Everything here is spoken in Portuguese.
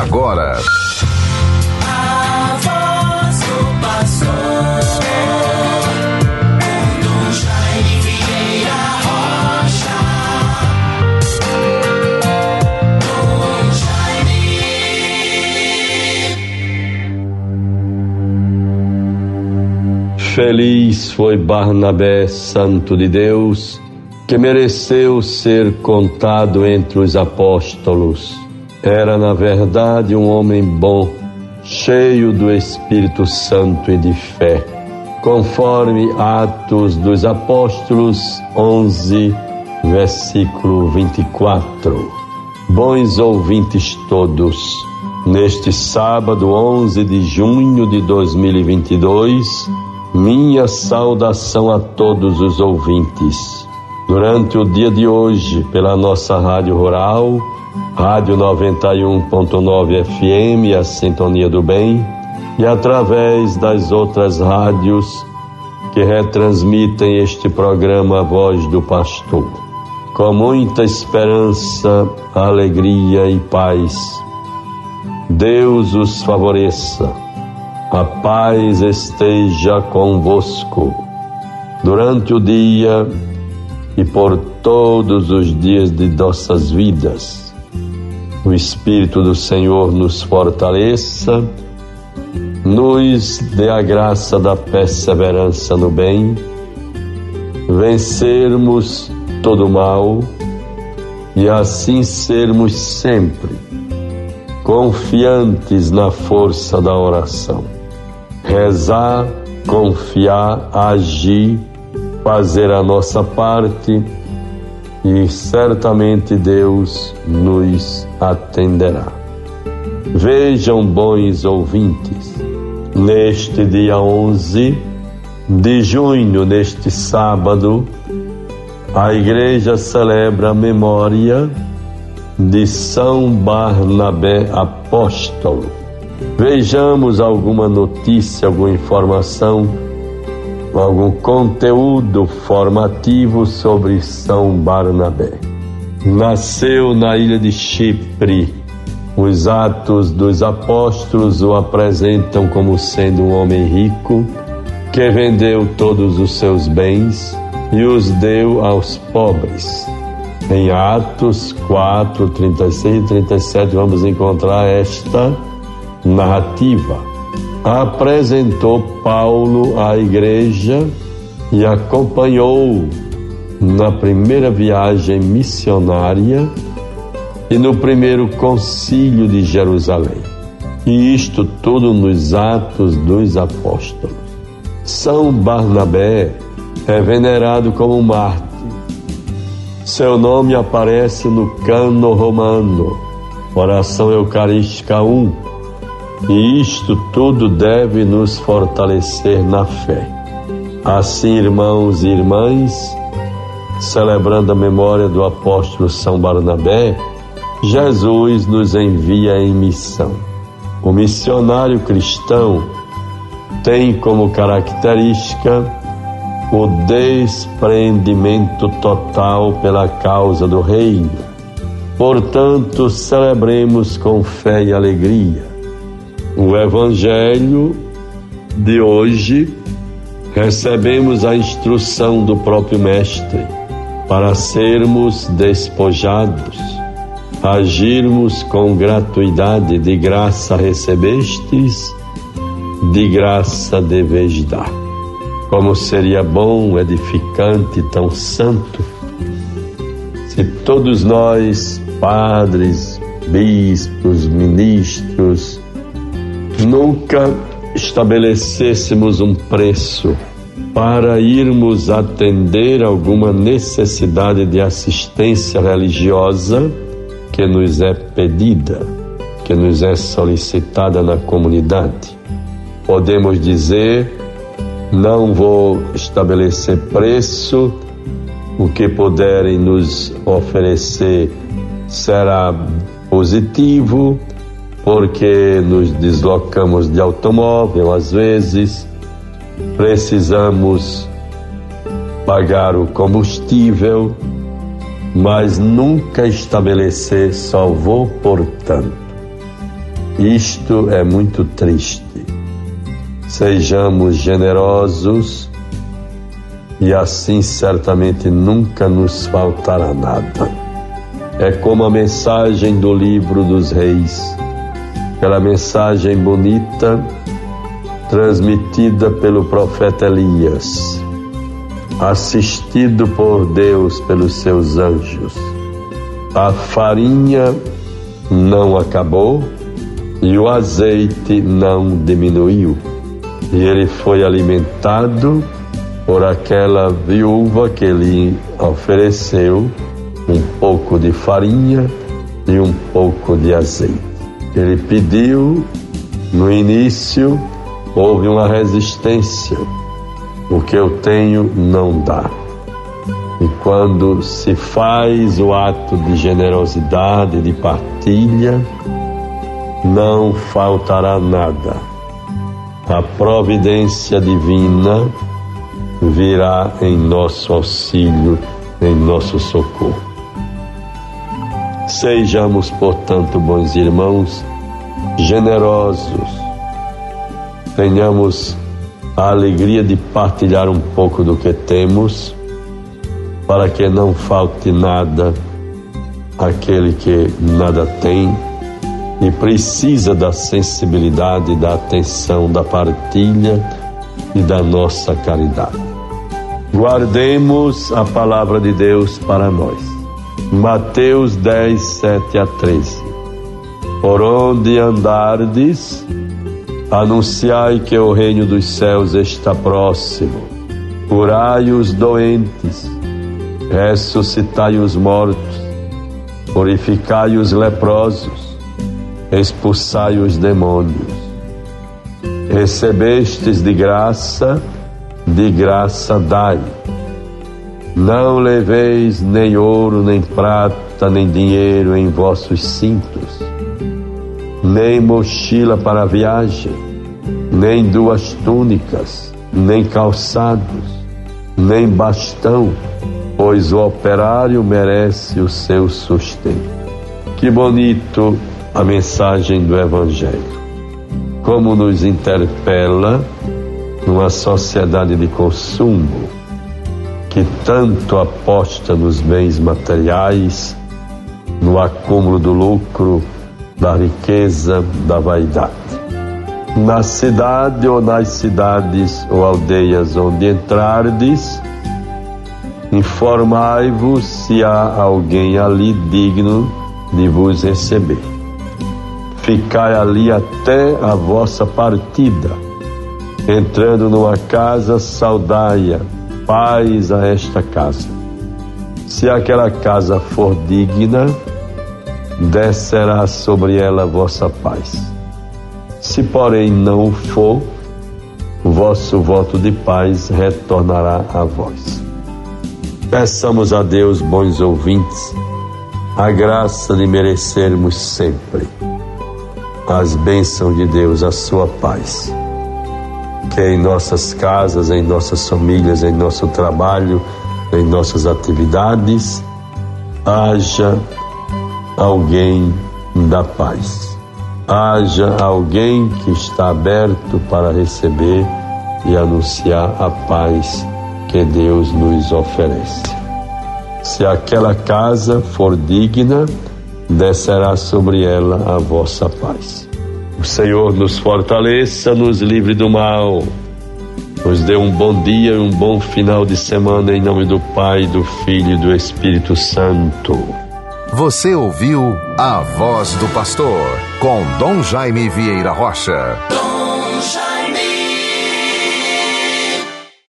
agora. Feliz foi Barnabé, santo de Deus, que mereceu ser contado entre os apóstolos. Era, na verdade, um homem bom, cheio do Espírito Santo e de fé, conforme Atos dos Apóstolos 11, versículo 24. Bons ouvintes todos, neste sábado 11 de junho de 2022, minha saudação a todos os ouvintes. Durante o dia de hoje, pela nossa Rádio Rural, Rádio 91.9 FM, a Sintonia do Bem, e através das outras rádios que retransmitem este programa Voz do Pastor. Com muita esperança, alegria e paz. Deus os favoreça. A paz esteja convosco. Durante o dia e por todos os dias de nossas vidas o Espírito do Senhor nos fortaleça, nos dê a graça da perseverança no bem, vencermos todo mal e assim sermos sempre confiantes na força da oração. Rezar, confiar, agir, fazer a nossa parte e certamente Deus nos atenderá. Vejam, bons ouvintes, neste dia 11 de junho, neste sábado, a igreja celebra a memória de São Barnabé Apóstolo. Vejamos alguma notícia, alguma informação algum conteúdo formativo sobre São Barnabé. Nasceu na ilha de Chipre. Os Atos dos Apóstolos o apresentam como sendo um homem rico que vendeu todos os seus bens e os deu aos pobres. Em Atos 4, 36 e 37 vamos encontrar esta narrativa apresentou Paulo à igreja e acompanhou na primeira viagem missionária e no primeiro concílio de Jerusalém. E isto tudo nos Atos dos Apóstolos. São Barnabé é venerado como mártir. Seu nome aparece no cano romano, oração eucarística 1 e isto tudo deve nos fortalecer na fé. Assim, irmãos e irmãs, celebrando a memória do apóstolo São Barnabé, Jesus nos envia em missão. O missionário cristão tem como característica o desprendimento total pela causa do reino. Portanto, celebremos com fé e alegria o Evangelho de hoje, recebemos a instrução do próprio Mestre para sermos despojados, agirmos com gratuidade, de graça recebestes, de graça deveis dar. Como seria bom, edificante, tão santo, se todos nós, padres, bispos, ministros, nunca estabelecêssemos um preço para irmos atender alguma necessidade de assistência religiosa que nos é pedida, que nos é solicitada na comunidade. Podemos dizer, não vou estabelecer preço, o que puderem nos oferecer será positivo porque nos deslocamos de automóvel, às vezes precisamos pagar o combustível, mas nunca estabelecer só vou por tanto. Isto é muito triste. Sejamos generosos e assim certamente nunca nos faltará nada. É como a mensagem do livro dos reis, aquela mensagem bonita transmitida pelo profeta Elias, assistido por Deus pelos seus anjos. A farinha não acabou e o azeite não diminuiu. E ele foi alimentado por aquela viúva que lhe ofereceu um pouco de farinha e um pouco de azeite. Ele pediu, no início, houve uma resistência. O que eu tenho não dá. E quando se faz o ato de generosidade, de partilha, não faltará nada. A providência divina virá em nosso auxílio, em nosso socorro. Sejamos, portanto, bons irmãos, generosos, tenhamos a alegria de partilhar um pouco do que temos, para que não falte nada àquele que nada tem e precisa da sensibilidade, da atenção, da partilha e da nossa caridade. Guardemos a palavra de Deus para nós. Mateus 10, 7 a 13. Por onde andardes, anunciai que o reino dos céus está próximo. Curai os doentes, ressuscitai os mortos, purificai os leprosos, expulsai os demônios. Recebestes de graça, de graça dai. Não leveis nem ouro, nem prata, nem dinheiro em vossos cintos, nem mochila para a viagem, nem duas túnicas, nem calçados, nem bastão, pois o operário merece o seu sustento. Que bonito a mensagem do Evangelho. Como nos interpela numa sociedade de consumo que tanto aposta nos bens materiais, no acúmulo do lucro, da riqueza, da vaidade. Na cidade ou nas cidades ou aldeias onde entrardes, informai-vos se há alguém ali digno de vos receber. Ficai ali até a vossa partida Entrando numa casa, saudai-a, paz a esta casa. Se aquela casa for digna, descerá sobre ela vossa paz. Se, porém, não for, vosso voto de paz retornará a vós. Peçamos a Deus, bons ouvintes, a graça de merecermos sempre as bênçãos de Deus, a sua paz que em nossas casas, em nossas famílias, em nosso trabalho, em nossas atividades, haja alguém da paz. Haja alguém que está aberto para receber e anunciar a paz que Deus nos oferece. Se aquela casa for digna, descerá sobre ela a vossa paz. O Senhor nos fortaleça, nos livre do mal. Nos dê um bom dia e um bom final de semana em nome do Pai, do Filho e do Espírito Santo. Você ouviu a voz do pastor com Dom Jaime Vieira Rocha.